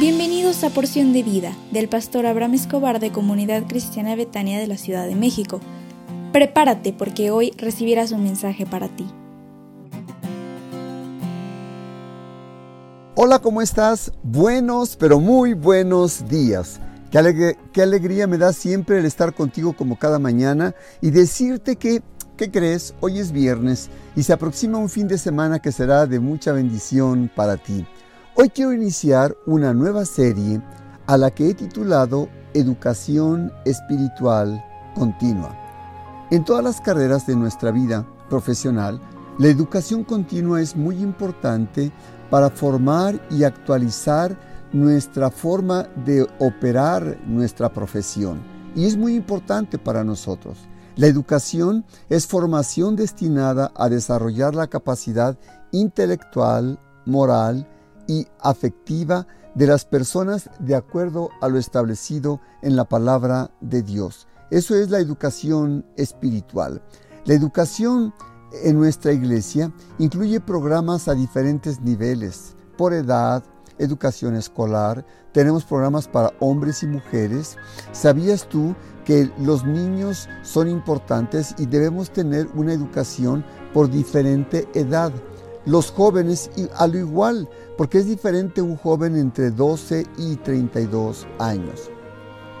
Bienvenidos a Porción de Vida del pastor Abraham Escobar de Comunidad Cristiana Betania de la Ciudad de México. Prepárate porque hoy recibirás un mensaje para ti. Hola, ¿cómo estás? Buenos, pero muy buenos días. Qué, alegría me da siempre el estar contigo como cada mañana y decirte que, ¿qué crees? Hoy es viernes y se aproxima un fin de semana que será de mucha bendición para ti. Hoy quiero iniciar una nueva serie a la que he titulado Educación Espiritual Continua. En todas las carreras de nuestra vida profesional, la educación continua es muy importante para formar y actualizar nuestra forma de operar nuestra profesión. Y es muy importante para nosotros. La educación es formación destinada a desarrollar la capacidad intelectual, moral y afectiva de las personas de acuerdo a lo establecido en la palabra de Dios. Eso es la educación espiritual. La educación en nuestra iglesia incluye programas a diferentes niveles, por edad, educación escolar, tenemos programas para hombres y mujeres. ¿Sabías tú que los niños son importantes y debemos tener una educación por diferente edad? Los jóvenes a lo igual, porque es diferente un joven entre 12 y 32 años.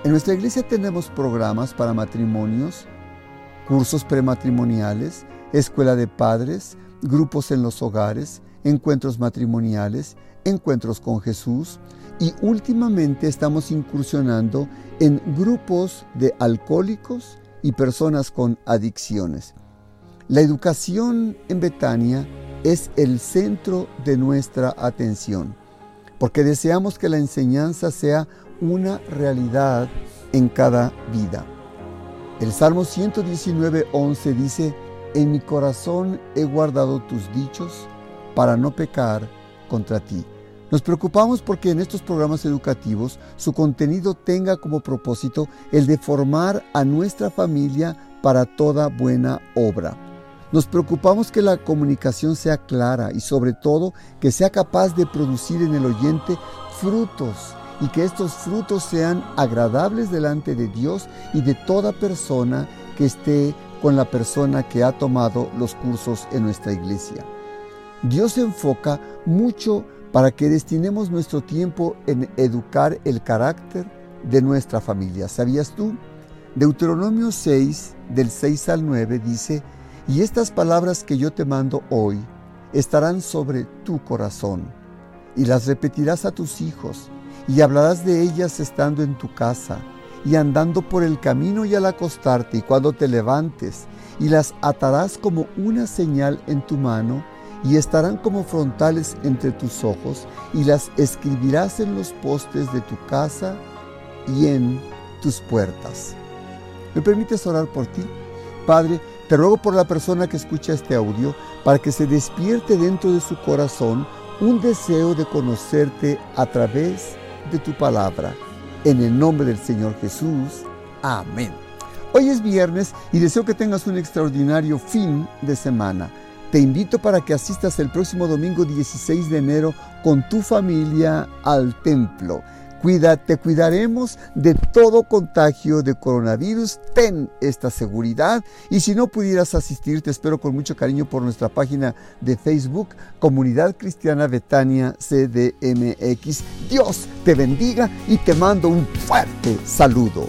En nuestra iglesia tenemos programas para matrimonios, cursos prematrimoniales, escuela de padres, grupos en los hogares, encuentros matrimoniales, encuentros con Jesús y últimamente estamos incursionando en grupos de alcohólicos y personas con adicciones. La educación en Betania es el centro de nuestra atención, porque deseamos que la enseñanza sea una realidad en cada vida. El Salmo 119, 11 dice, En mi corazón he guardado tus dichos para no pecar contra ti. Nos preocupamos porque en estos programas educativos su contenido tenga como propósito el de formar a nuestra familia para toda buena obra. Nos preocupamos que la comunicación sea clara y sobre todo que sea capaz de producir en el oyente frutos y que estos frutos sean agradables delante de Dios y de toda persona que esté con la persona que ha tomado los cursos en nuestra iglesia. Dios se enfoca mucho para que destinemos nuestro tiempo en educar el carácter de nuestra familia. ¿Sabías tú? Deuteronomio 6, del 6 al 9 dice, y estas palabras que yo te mando hoy estarán sobre tu corazón, y las repetirás a tus hijos, y hablarás de ellas estando en tu casa, y andando por el camino y al acostarte, y cuando te levantes, y las atarás como una señal en tu mano, y estarán como frontales entre tus ojos, y las escribirás en los postes de tu casa y en tus puertas. ¿Me permites orar por ti? Padre, te ruego por la persona que escucha este audio, para que se despierte dentro de su corazón un deseo de conocerte a través de tu palabra. En el nombre del Señor Jesús. Amén. Hoy es viernes y deseo que tengas un extraordinario fin de semana. Te invito para que asistas el próximo domingo 16 de enero con tu familia al templo. Cuídate, cuidaremos de todo contagio de coronavirus. Ten esta seguridad. Y si no pudieras asistir, te espero con mucho cariño por nuestra página de Facebook, Comunidad Cristiana Betania CDMX. Dios te bendiga y te mando un fuerte saludo.